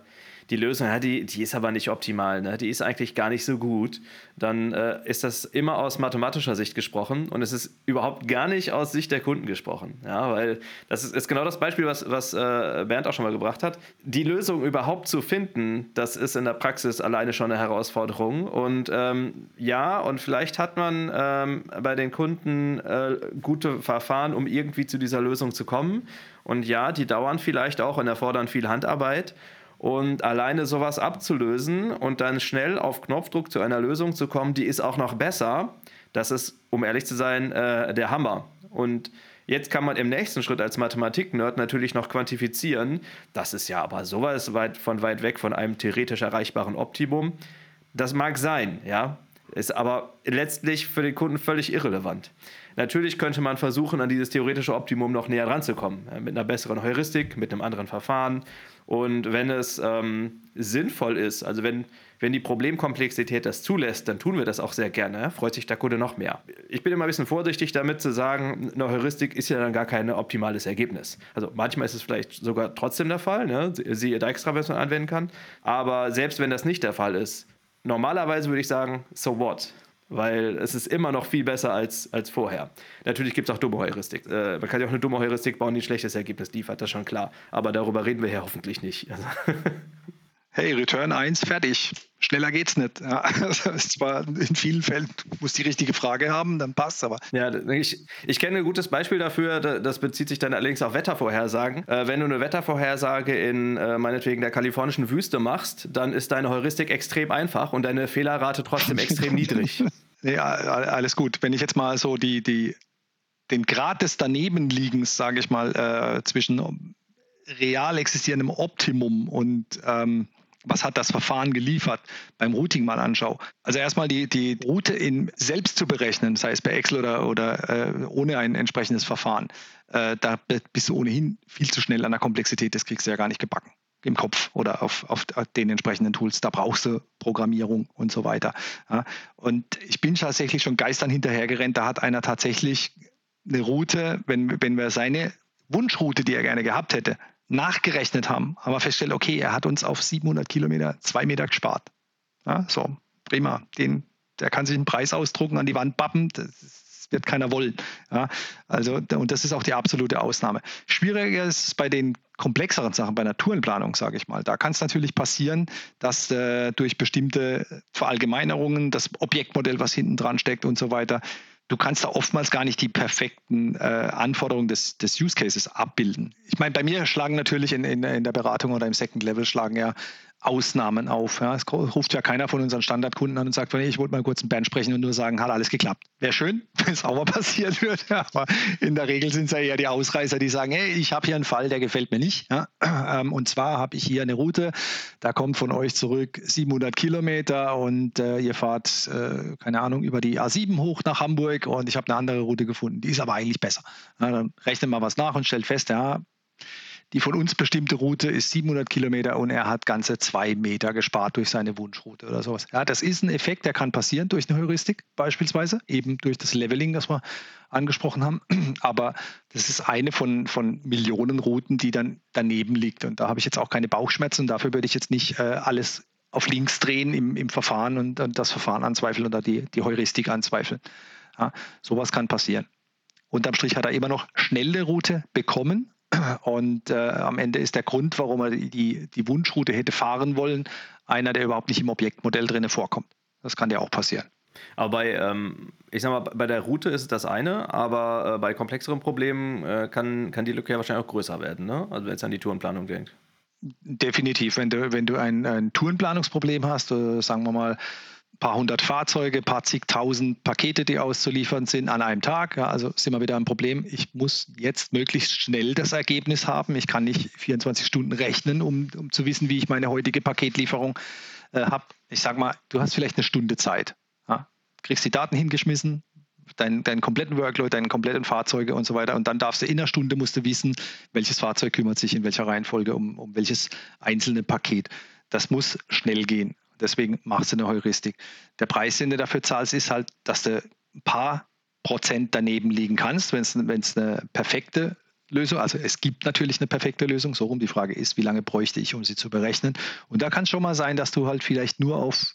die Lösung, ja, die, die ist aber nicht optimal, ne? die ist eigentlich gar nicht so gut, dann äh, ist das immer aus mathematischer Sicht gesprochen und es ist überhaupt gar nicht aus Sicht der Kunden gesprochen. Ja, weil das ist, ist genau das Beispiel, was, was äh, Bernd auch schon mal gebracht hat. Die Lösung überhaupt zu finden, das ist in der Praxis alleine schon eine Herausforderung. Und ähm, ja, und vielleicht hat man ähm, bei den Kunden äh, gute Verfahren, um irgendwie zu dieser Lösung zu kommen. Und ja, die dauern vielleicht auch und erfordern viel Handarbeit. Und alleine sowas abzulösen und dann schnell auf Knopfdruck zu einer Lösung zu kommen, die ist auch noch besser, das ist, um ehrlich zu sein, äh, der Hammer. Und jetzt kann man im nächsten Schritt als Mathematik-Nerd natürlich noch quantifizieren. Das ist ja aber sowas weit von weit weg von einem theoretisch erreichbaren Optimum. Das mag sein, ja, ist aber letztlich für den Kunden völlig irrelevant. Natürlich könnte man versuchen, an dieses theoretische Optimum noch näher ranzukommen. Mit einer besseren Heuristik, mit einem anderen Verfahren. Und wenn es ähm, sinnvoll ist, also wenn, wenn die Problemkomplexität das zulässt, dann tun wir das auch sehr gerne. Freut sich der Kunde noch mehr. Ich bin immer ein bisschen vorsichtig damit zu sagen, eine Heuristik ist ja dann gar kein optimales Ergebnis. Also manchmal ist es vielleicht sogar trotzdem der Fall, ne? siehe Dijkstra, wenn man anwenden kann. Aber selbst wenn das nicht der Fall ist, normalerweise würde ich sagen, so what? Weil es ist immer noch viel besser als, als vorher. Natürlich gibt es auch dumme Heuristik. Äh, man kann ja auch eine dumme Heuristik bauen, die ein schlechtes Ergebnis liefert, das ist schon klar. Aber darüber reden wir ja hoffentlich nicht. Also <laughs> hey, Return 1, fertig. Schneller geht's nicht. Ja, <laughs> ist zwar in vielen Fällen, muss die richtige Frage haben, dann passt aber. Ja, ich, ich kenne ein gutes Beispiel dafür, das bezieht sich dann allerdings auf Wettervorhersagen. Äh, wenn du eine Wettervorhersage in äh, meinetwegen der kalifornischen Wüste machst, dann ist deine Heuristik extrem einfach und deine Fehlerrate trotzdem <laughs> extrem niedrig. Ja, alles gut. Wenn ich jetzt mal so die, die, den Grad des Danebenliegens, sage ich mal, äh, zwischen real existierendem Optimum und ähm, was hat das Verfahren geliefert, beim Routing mal anschaue. Also erstmal die, die Route in, selbst zu berechnen, sei es bei Excel oder, oder äh, ohne ein entsprechendes Verfahren, äh, da bist du ohnehin viel zu schnell an der Komplexität, das kriegst du ja gar nicht gebacken im Kopf oder auf, auf den entsprechenden Tools. Da brauchst du Programmierung und so weiter. Ja. Und ich bin tatsächlich schon geistern hinterhergerannt. Da hat einer tatsächlich eine Route, wenn, wenn wir seine Wunschroute, die er gerne gehabt hätte, nachgerechnet haben, haben wir festgestellt, okay, er hat uns auf 700 Kilometer zwei Meter gespart. Ja, so, prima. Den, der kann sich einen Preis ausdrucken, an die Wand bappen. Das wird keiner wollen. Ja, also, und das ist auch die absolute Ausnahme. Schwieriger ist es bei den komplexeren Sachen, bei Naturenplanung, sage ich mal. Da kann es natürlich passieren, dass äh, durch bestimmte Verallgemeinerungen das Objektmodell, was hinten dran steckt und so weiter, du kannst da oftmals gar nicht die perfekten äh, Anforderungen des, des Use Cases abbilden. Ich meine, bei mir schlagen natürlich in, in, in der Beratung oder im Second Level schlagen ja Ausnahmen auf. Ja. Es ruft ja keiner von unseren Standardkunden an und sagt, ich wollte mal kurz einen Band sprechen und nur sagen, hat alles geklappt. Wäre schön, <laughs> wenn es auch mal passiert würde. <laughs> Aber in der Regel sind es ja eher die Ausreißer, die sagen, hey, ich habe hier einen Fall, der gefällt mir nicht. Ja. <clears throat> Ähm, und zwar habe ich hier eine Route, da kommt von euch zurück 700 Kilometer und äh, ihr fahrt, äh, keine Ahnung, über die A7 hoch nach Hamburg und ich habe eine andere Route gefunden. Die ist aber eigentlich besser. Ja, dann rechnet mal was nach und stellt fest, ja, die von uns bestimmte Route ist 700 Kilometer und er hat ganze zwei Meter gespart durch seine Wunschroute oder sowas. Ja, das ist ein Effekt, der kann passieren durch eine Heuristik beispielsweise, eben durch das Leveling, das wir angesprochen haben. <clears throat> Aber das ist eine von, von Millionen Routen, die dann daneben liegt. Und da habe ich jetzt auch keine Bauchschmerzen. Dafür würde ich jetzt nicht äh, alles auf links drehen im, im Verfahren und, und, das Verfahren anzweifeln oder die, die Heuristik anzweifeln. Ja, sowas kann passieren. Unterm Strich hat er immer noch schnelle Route bekommen, und äh, am Ende ist der Grund, warum er die, die Wunschroute hätte fahren wollen, einer, der überhaupt nicht im Objektmodell drin vorkommt. Das kann ja auch passieren. Aber bei, ähm, ich sag mal, bei der Route ist es das eine, aber äh, bei komplexeren Problemen äh, kann, kann die Lücke ja wahrscheinlich auch größer werden, ne? Also wenn es an die Tourenplanung denkt. Definitiv. Wenn du, wenn du ein, ein Tourenplanungsproblem hast, äh, sagen wir mal, paar hundert Fahrzeuge, paar zigtausend Pakete, die auszuliefern sind an einem Tag. Ja, also sind wir wieder ein Problem. Ich muss jetzt möglichst schnell das Ergebnis haben. Ich kann nicht 24 Stunden rechnen, um, um zu wissen, wie ich meine heutige Paketlieferung äh, habe. Ich sage mal, du hast vielleicht eine Stunde Zeit. Ja? Kriegst die Daten hingeschmissen, deinen, deinen kompletten Workload, deinen kompletten Fahrzeuge und so weiter. Und dann darfst du in einer Stunde musst du wissen, welches Fahrzeug kümmert sich in welcher Reihenfolge um, um welches einzelne Paket. Das muss schnell gehen. Deswegen machst du eine Heuristik. Der Preis, den du dafür zahlst, ist halt, dass du ein paar Prozent daneben liegen kannst, wenn es eine perfekte Lösung, also es gibt natürlich eine perfekte Lösung, so rum die Frage ist, wie lange bräuchte ich, um sie zu berechnen. Und da kann es schon mal sein, dass du halt vielleicht nur auf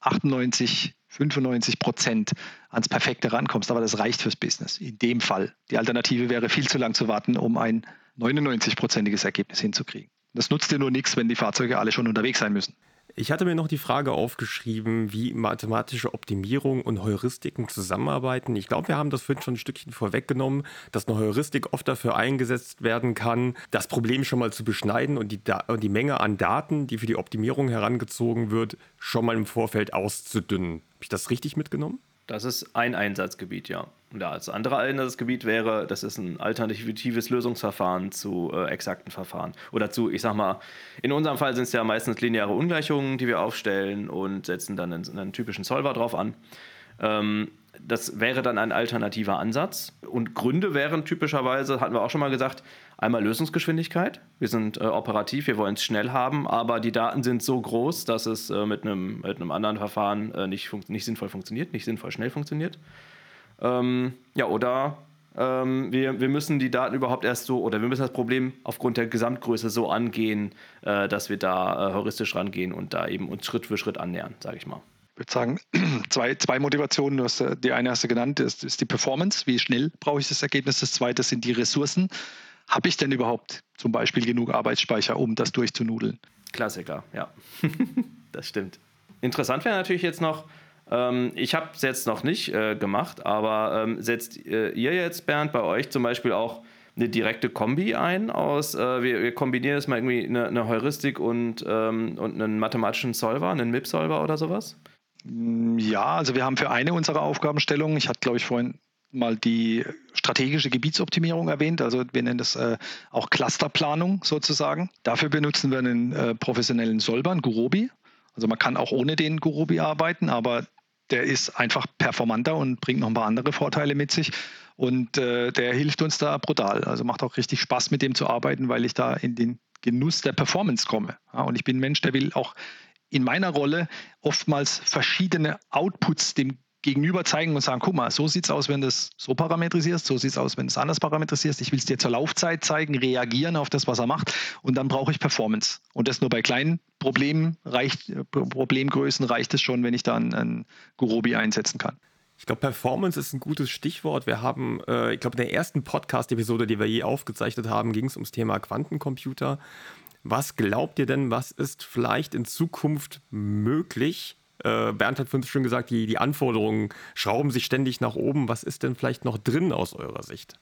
98, 95 Prozent ans Perfekte rankommst, aber das reicht fürs Business. In dem Fall. Die Alternative wäre viel zu lang zu warten, um ein 99-prozentiges Ergebnis hinzukriegen. Das nutzt dir nur nichts, wenn die Fahrzeuge alle schon unterwegs sein müssen. Ich hatte mir noch die Frage aufgeschrieben, wie mathematische Optimierung und Heuristiken zusammenarbeiten. Ich glaube, wir haben das vorhin schon ein Stückchen vorweggenommen, dass eine Heuristik oft dafür eingesetzt werden kann, das Problem schon mal zu beschneiden und die, und die Menge an Daten, die für die Optimierung herangezogen wird, schon mal im Vorfeld auszudünnen. Habe ich das richtig mitgenommen? Das ist ein Einsatzgebiet, ja. Und das andere Einsatzgebiet wäre, das ist ein alternatives Lösungsverfahren zu äh, exakten Verfahren. Oder zu, ich sag mal, in unserem Fall sind es ja meistens lineare Ungleichungen, die wir aufstellen und setzen dann einen, einen typischen Solver drauf an. Ähm, das wäre dann ein alternativer Ansatz. Und Gründe wären typischerweise, hatten wir auch schon mal gesagt, einmal Lösungsgeschwindigkeit. Wir sind äh, operativ, wir wollen es schnell haben, aber die Daten sind so groß, dass es äh, mit, einem, mit anderen Verfahren äh, nicht, nicht sinnvoll funktioniert, nicht sinnvoll schnell funktioniert. Ähm, ja, oder ähm, wir, wir müssen die Daten überhaupt erst so, oder wir müssen das Problem aufgrund der Gesamtgröße so angehen, äh, dass wir da äh, heuristisch rangehen und da eben uns Schritt für Schritt annähern, sage ich mal würde sagen, <clears throat> zwei, zwei Motivationen. Hast, äh, die eine hast du genannt, das ist die Performance. Wie schnell brauche ich das Ergebnis? Das zweite sind die Ressourcen. Habe ich denn überhaupt zum Beispiel genug Arbeitsspeicher, um das durchzunudeln? Klassiker, ja. <laughs> das stimmt. Interessant wäre natürlich jetzt noch, ähm, ich habe es jetzt noch nicht äh, gemacht, aber ähm, setzt äh, ihr jetzt, Bernd, bei euch zum Beispiel auch eine direkte Kombi ein aus, äh, wir, wir, kombinieren jetzt mal irgendwie eine, eine Heuristik und, ähm, und einen mathematischen Solver, einen MIP-Solver oder sowas? Mm, ja, also wir haben für eine unserer Aufgabenstellungen, ich hatte glaube ich vorhin mal die strategische Gebietsoptimierung erwähnt, also wir nennen das äh, auch Clusterplanung sozusagen. Dafür benutzen wir einen äh, professionellen einen Gurobi. Also man kann auch ohne den Gurobi arbeiten, aber der ist einfach performanter und bringt noch ein paar andere Vorteile mit sich. Und äh, der hilft uns da brutal. Also macht auch richtig Spaß, mit dem zu arbeiten, weil ich da in den Genuss der Performance komme. Ja, und ich bin ein Mensch, der will auch in meiner Rolle oftmals verschiedene Outputs dem Gegenüber zeigen und sagen, guck mal, so sieht es aus, wenn du es so parametrisierst, so sieht es aus, wenn du es anders parametrisierst. Ich will es dir zur Laufzeit zeigen, reagieren auf das, was er macht und dann brauche ich Performance. Und das nur bei kleinen Problemen reicht, Problemgrößen reicht es schon, wenn ich da einen Gurobi einsetzen kann. Ich glaube, Performance ist ein gutes Stichwort. Wir haben, äh, ich glaube, in der ersten Podcast-Episode, die wir je aufgezeichnet haben, ging es ums Thema Quantencomputer. Was glaubt ihr denn, was ist vielleicht in Zukunft möglich? Äh, Bernd hat vorhin schon gesagt, die, die Anforderungen schrauben sich ständig nach oben. Was ist denn vielleicht noch drin aus eurer Sicht,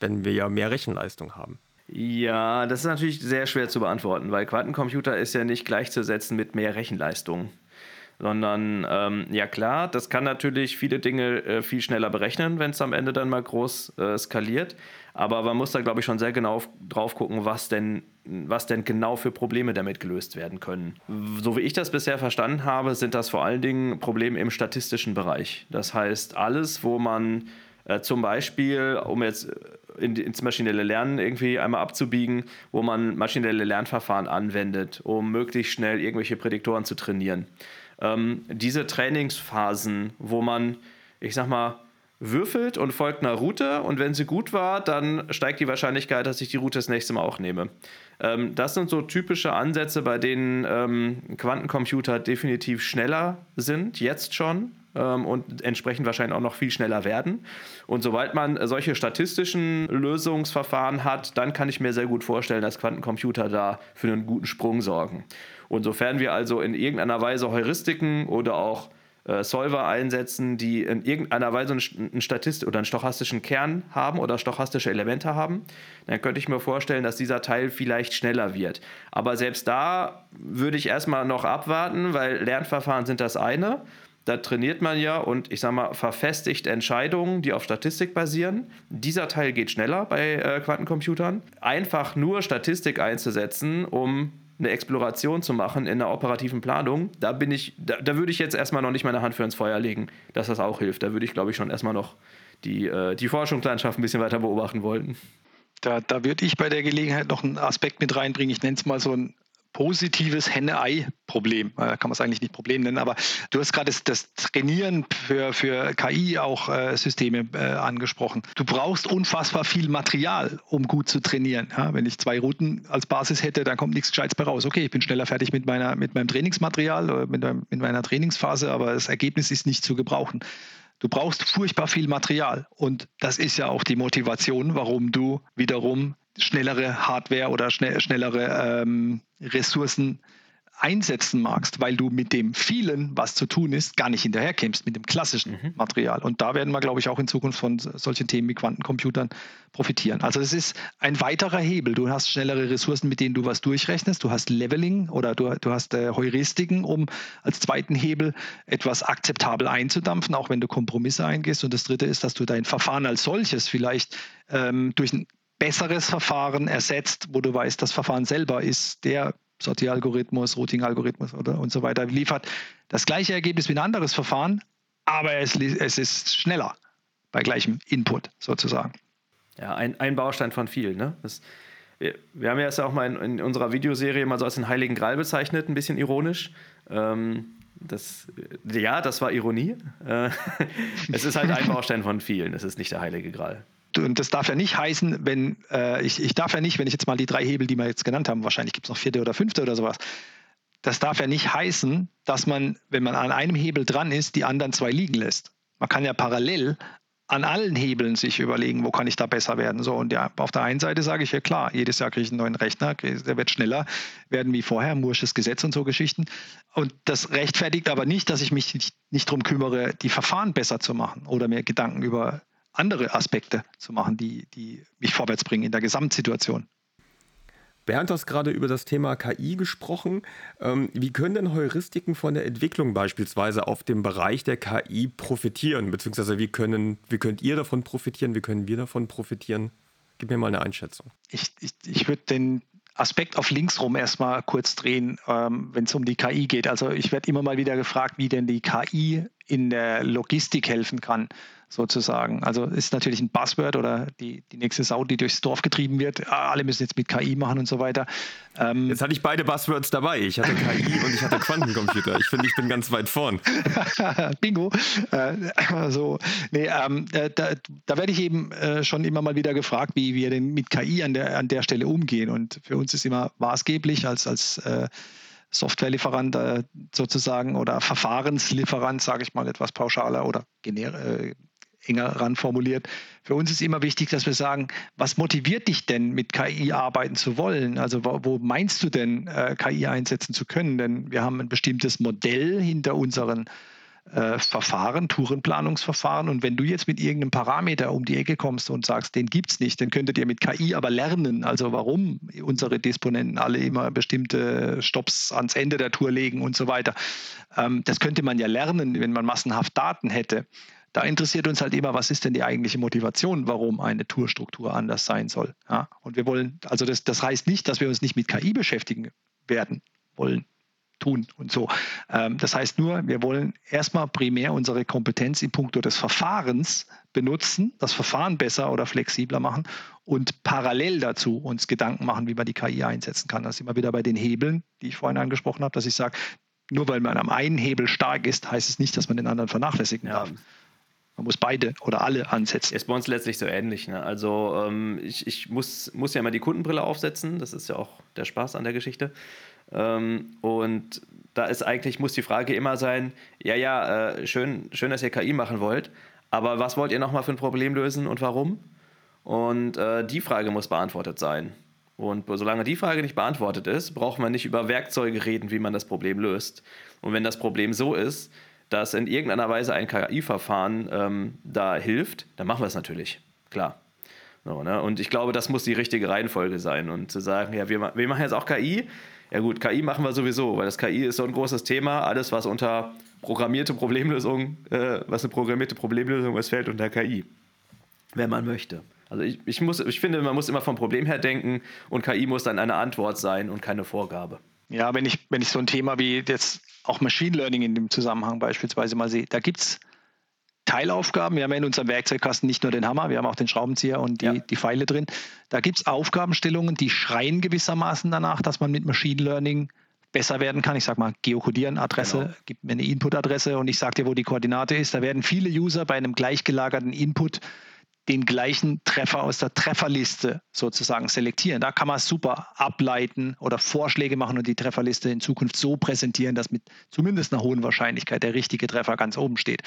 wenn wir ja mehr Rechenleistung haben? Ja, das ist natürlich sehr schwer zu beantworten, weil Quantencomputer ist ja nicht gleichzusetzen mit mehr Rechenleistung sondern ähm, ja klar, das kann natürlich viele Dinge äh, viel schneller berechnen, wenn es am Ende dann mal groß äh, skaliert. Aber man muss da, glaube ich, schon sehr genau drauf gucken, was denn, was denn genau für Probleme damit gelöst werden können. So wie ich das bisher verstanden habe, sind das vor allen Dingen Probleme im statistischen Bereich. Das heißt, alles, wo man äh, zum Beispiel, um jetzt in, ins maschinelle Lernen irgendwie einmal abzubiegen, wo man maschinelle Lernverfahren anwendet, um möglichst schnell irgendwelche Prädiktoren zu trainieren ähm, diese Trainingsphasen, wo man, ich sag mal, würfelt und folgt einer Route und wenn sie gut war, dann steigt die Wahrscheinlichkeit, dass ich die Route das nächste Mal auch nehme. Ähm, das sind so typische Ansätze, bei denen ähm, Quantencomputer definitiv schneller sind, jetzt schon. Ähm, und entsprechend wahrscheinlich auch noch viel schneller werden. Und sobald man solche statistischen Lösungsverfahren hat, dann kann ich mir sehr gut vorstellen, dass Quantencomputer da für einen guten Sprung sorgen. Und sofern wir also in irgendeiner Weise Heuristiken oder auch äh, Solver einsetzen, die in irgendeiner Weise einen Statist oder einen stochastischen Kern haben oder stochastische Elemente haben, dann könnte ich mir vorstellen, dass dieser Teil vielleicht schneller wird. Aber selbst da würde ich erstmal noch abwarten, weil Lernverfahren sind das eine. Da trainiert man ja und ich sage mal, verfestigt Entscheidungen, die auf Statistik basieren. Dieser Teil geht schneller bei äh, Quantencomputern. Einfach nur Statistik einzusetzen, um eine Exploration zu machen in der operativen Planung, da bin ich, da, da würde ich jetzt erstmal noch nicht meine Hand für ins Feuer legen, dass das auch hilft. Da würde ich, glaube ich, schon erstmal noch die, äh, die Forschungslandschaft ein bisschen weiter beobachten wollen. Da, da würde ich bei der Gelegenheit noch einen Aspekt mit reinbringen. Ich nenne es mal so ein positives Henne-Ei-Problem. Äh, kann man es eigentlich nicht Problem nennen, aber du hast gerade das, das, Trainieren für, für KI auch äh, Systeme äh, angesprochen. Du brauchst unfassbar viel Material, um gut zu trainieren. Ja, wenn ich zwei Routen als Basis hätte, dann kommt nichts Gescheites bei raus. Okay, ich bin schneller fertig mit, meiner, mit meinem Trainingsmaterial oder mit, mit meiner Trainingsphase, aber das Ergebnis ist nicht zu gebrauchen. Du brauchst furchtbar viel Material. Und das ist ja auch die Motivation, warum du wiederum schnellere Hardware oder schnellere ähm, Ressourcen einsetzen magst, weil du mit dem vielen, was zu tun ist, gar nicht hinterherkämst mit dem klassischen mhm. Material. Und da werden wir, glaube ich, auch in Zukunft von solchen Themen wie Quantencomputern profitieren. Also es ist ein weiterer Hebel. Du hast schnellere Ressourcen, mit denen du was durchrechnest. Du hast Leveling oder du, du hast äh, Heuristiken, um als zweiten Hebel etwas akzeptabel einzudampfen, auch wenn du Kompromisse eingehst. Und das dritte ist, dass du dein Verfahren als solches vielleicht ähm, durch ein besseres Verfahren ersetzt, wo du weißt, das Verfahren selber ist der Sortieralgorithmus, Routing-Algorithmus oder und so weiter liefert das gleiche Ergebnis wie ein anderes Verfahren, aber es, es ist schneller bei gleichem Input sozusagen. Ja, ein, ein Baustein von vielen. Ne? Das, wir, wir, haben ja es auch mal in, in, unserer Videoserie mal so als den Heiligen Gral bezeichnet, ein bisschen ironisch. Ähm, das, ja, das war Ironie. Äh, <laughs> es ist halt ein <laughs> Baustein von vielen. Es ist nicht der Heilige Gral und das darf ja nicht heißen, wenn äh, ich, ich darf ja nicht, wenn ich jetzt mal die drei Hebel, die wir jetzt genannt haben, wahrscheinlich gibt es noch vierte oder fünfte oder sowas, das darf ja nicht heißen, dass man, wenn man an einem Hebel dran ist, die anderen zwei liegen lässt. Man kann ja parallel an allen Hebeln sich überlegen, wo kann ich da besser werden. So, und ja, auf der einen Seite sage ich ja klar, jedes Jahr kriege ich einen neuen Rechner, der wird schneller werden wie vorher, Mursches Gesetz und so Geschichten. Und das rechtfertigt aber nicht, dass ich mich nicht, nicht darum kümmere, die Verfahren besser zu machen oder mir Gedanken über andere Aspekte zu machen, die, die mich vorwärts bringen in der Gesamtsituation. Bernd hat gerade über das Thema KI gesprochen. Ähm, wie können denn Heuristiken von der Entwicklung beispielsweise auf dem Bereich der KI profitieren? Beziehungsweise wie, können, wie könnt ihr davon profitieren? Wie können wir davon profitieren? Gib mir mal eine Einschätzung. Ich, ich, ich würde den Aspekt auf links rum erstmal kurz drehen, ähm, wenn es um die KI geht. Also ich werde immer mal wieder gefragt, wie denn die KI in der Logistik helfen kann sozusagen. Also ist natürlich ein Buzzword oder die, die nächste Sau, die durchs Dorf getrieben wird. Alle müssen jetzt mit KI machen und so weiter. Ähm jetzt hatte ich beide Buzzwords dabei. Ich hatte KI <laughs> und ich hatte Quantencomputer. Ich finde, ich bin ganz weit vorn. <laughs> Bingo. Äh, so, nee, ähm, äh, da, da werde ich eben äh, schon immer mal wieder gefragt, wie wir denn mit KI an der, an der Stelle umgehen. Und für uns ist immer maßgeblich als, als äh, Softwarelieferant äh, sozusagen oder Verfahrenslieferant, sage ich mal etwas pauschaler oder äh, enger ran formuliert. Für uns ist immer wichtig, dass wir sagen, was motiviert dich denn, mit KI arbeiten zu wollen? Also wo, wo meinst du denn, äh, KI einsetzen zu können? Denn wir haben ein bestimmtes Modell hinter unseren äh, Verfahren, Tourenplanungsverfahren. Und wenn du jetzt mit irgendeinem Parameter um die Ecke kommst und sagst, den gibt es nicht, dann könntet ihr mit KI aber lernen, also warum unsere Disponenten alle immer bestimmte Stops ans Ende der Tour legen und so weiter. Ähm, das könnte man ja lernen, wenn man massenhaft Daten hätte. Da interessiert uns halt immer, was ist denn die eigentliche Motivation, warum eine Tourstruktur anders sein soll. Ja? Und wir wollen, also das, das heißt nicht, dass wir uns nicht mit KI beschäftigen werden wollen tun und so. Ähm, das heißt nur, wir wollen erstmal primär unsere Kompetenz in puncto des Verfahrens benutzen, das Verfahren besser oder flexibler machen und parallel dazu uns Gedanken machen, wie man die KI einsetzen kann. Das ist immer wieder bei den Hebeln, die ich vorhin angesprochen habe, dass ich sage, nur weil man am einen Hebel stark ist, heißt es nicht, dass man den anderen vernachlässigen ja. darf. Man muss beide oder alle ansetzen. Ist bei uns letztlich so ähnlich. Ne? Also ähm, ich, ich muss, muss ja immer die Kundenbrille aufsetzen. Das ist ja auch der Spaß an der Geschichte. Ähm, und da ist eigentlich, muss die Frage immer sein, ja, ja, äh, schön, schön, dass ihr KI machen wollt, aber was wollt ihr nochmal für ein Problem lösen und warum? Und äh, die Frage muss beantwortet sein. Und solange die Frage nicht beantwortet ist, braucht man nicht über Werkzeuge reden, wie man das Problem löst. Und wenn das Problem so ist, dass in irgendeiner Weise ein KI-Verfahren ähm, da hilft, dann machen wir es natürlich. Klar. So, ne? Und ich glaube, das muss die richtige Reihenfolge sein. Und zu sagen, ja, wir, wir machen jetzt auch KI. Ja gut, KI machen wir sowieso, weil das KI ist so ein großes Thema. Alles, was unter programmierte Problemlösung, äh, was eine programmierte Problemlösung ist, fällt unter KI. Wenn man möchte. Also ich, ich, muss, ich finde, man muss immer vom Problem her denken und KI muss dann eine Antwort sein und keine Vorgabe. Ja, wenn ich, wenn ich so ein Thema wie jetzt auch Machine Learning in dem Zusammenhang beispielsweise mal sehe, da gibt es Teilaufgaben. Wir haben ja in unserem Werkzeugkasten nicht nur den Hammer, wir haben auch den Schraubenzieher und die, ja. die Pfeile drin. Da gibt es Aufgabenstellungen, die schreien gewissermaßen danach, dass man mit Machine Learning besser werden kann. Ich sage mal, geokodieren, Adresse, genau. gib mir eine Input-Adresse und ich sage dir, wo die Koordinate ist. Da werden viele User bei einem gleichgelagerten Input den gleichen Treffer aus der Trefferliste sozusagen selektieren. Da kann man super ableiten oder Vorschläge machen und die Trefferliste in Zukunft so präsentieren, dass mit zumindest einer hohen Wahrscheinlichkeit der richtige Treffer ganz oben steht.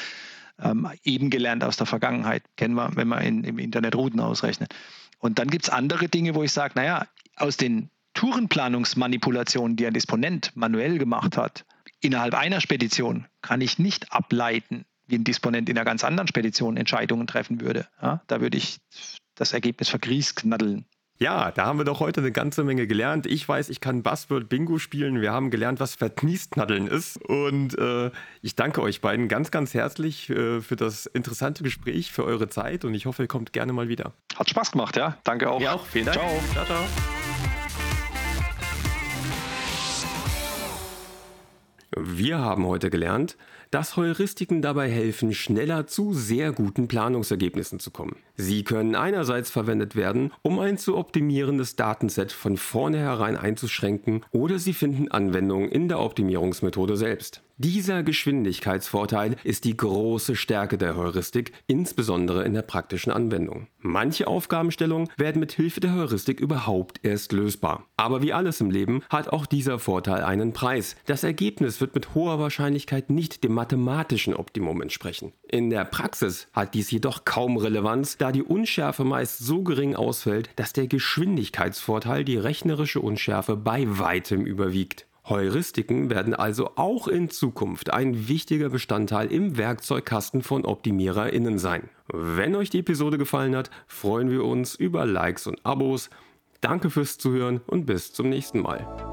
Ähm, eben gelernt aus der Vergangenheit, kennen wir, wenn man in, im Internet Routen ausrechnet. Und dann gibt es andere Dinge, wo ich sage, naja, aus den Tourenplanungsmanipulationen, die ein Disponent manuell gemacht hat, innerhalb einer Spedition kann ich nicht ableiten, wie ein Disponent in einer ganz anderen Spedition Entscheidungen treffen würde. Ja, da würde ich das Ergebnis vergrießknaddeln. Ja, da haben wir doch heute eine ganze Menge gelernt. Ich weiß, ich kann Buzzword Bingo spielen. Wir haben gelernt, was Verkniestknaddeln ist. Und äh, ich danke euch beiden ganz, ganz herzlich äh, für das interessante Gespräch, für eure Zeit. Und ich hoffe, ihr kommt gerne mal wieder. Hat Spaß gemacht, ja. Danke auch. Ja, auch. Vielen Dank. Ciao. Ciao, ciao. Wir haben heute gelernt, dass Heuristiken dabei helfen, schneller zu sehr guten Planungsergebnissen zu kommen. Sie können einerseits verwendet werden, um ein zu optimierendes Datenset von vornherein einzuschränken, oder sie finden Anwendung in der Optimierungsmethode selbst. Dieser Geschwindigkeitsvorteil ist die große Stärke der Heuristik, insbesondere in der praktischen Anwendung. Manche Aufgabenstellungen werden mit Hilfe der Heuristik überhaupt erst lösbar. Aber wie alles im Leben hat auch dieser Vorteil einen Preis. Das Ergebnis wird mit hoher Wahrscheinlichkeit nicht dem mathematischen Optimum entsprechen. In der Praxis hat dies jedoch kaum Relevanz, da die Unschärfe meist so gering ausfällt, dass der Geschwindigkeitsvorteil die rechnerische Unschärfe bei weitem überwiegt. Heuristiken werden also auch in Zukunft ein wichtiger Bestandteil im Werkzeugkasten von OptimiererInnen sein. Wenn euch die Episode gefallen hat, freuen wir uns über Likes und Abos. Danke fürs Zuhören und bis zum nächsten Mal.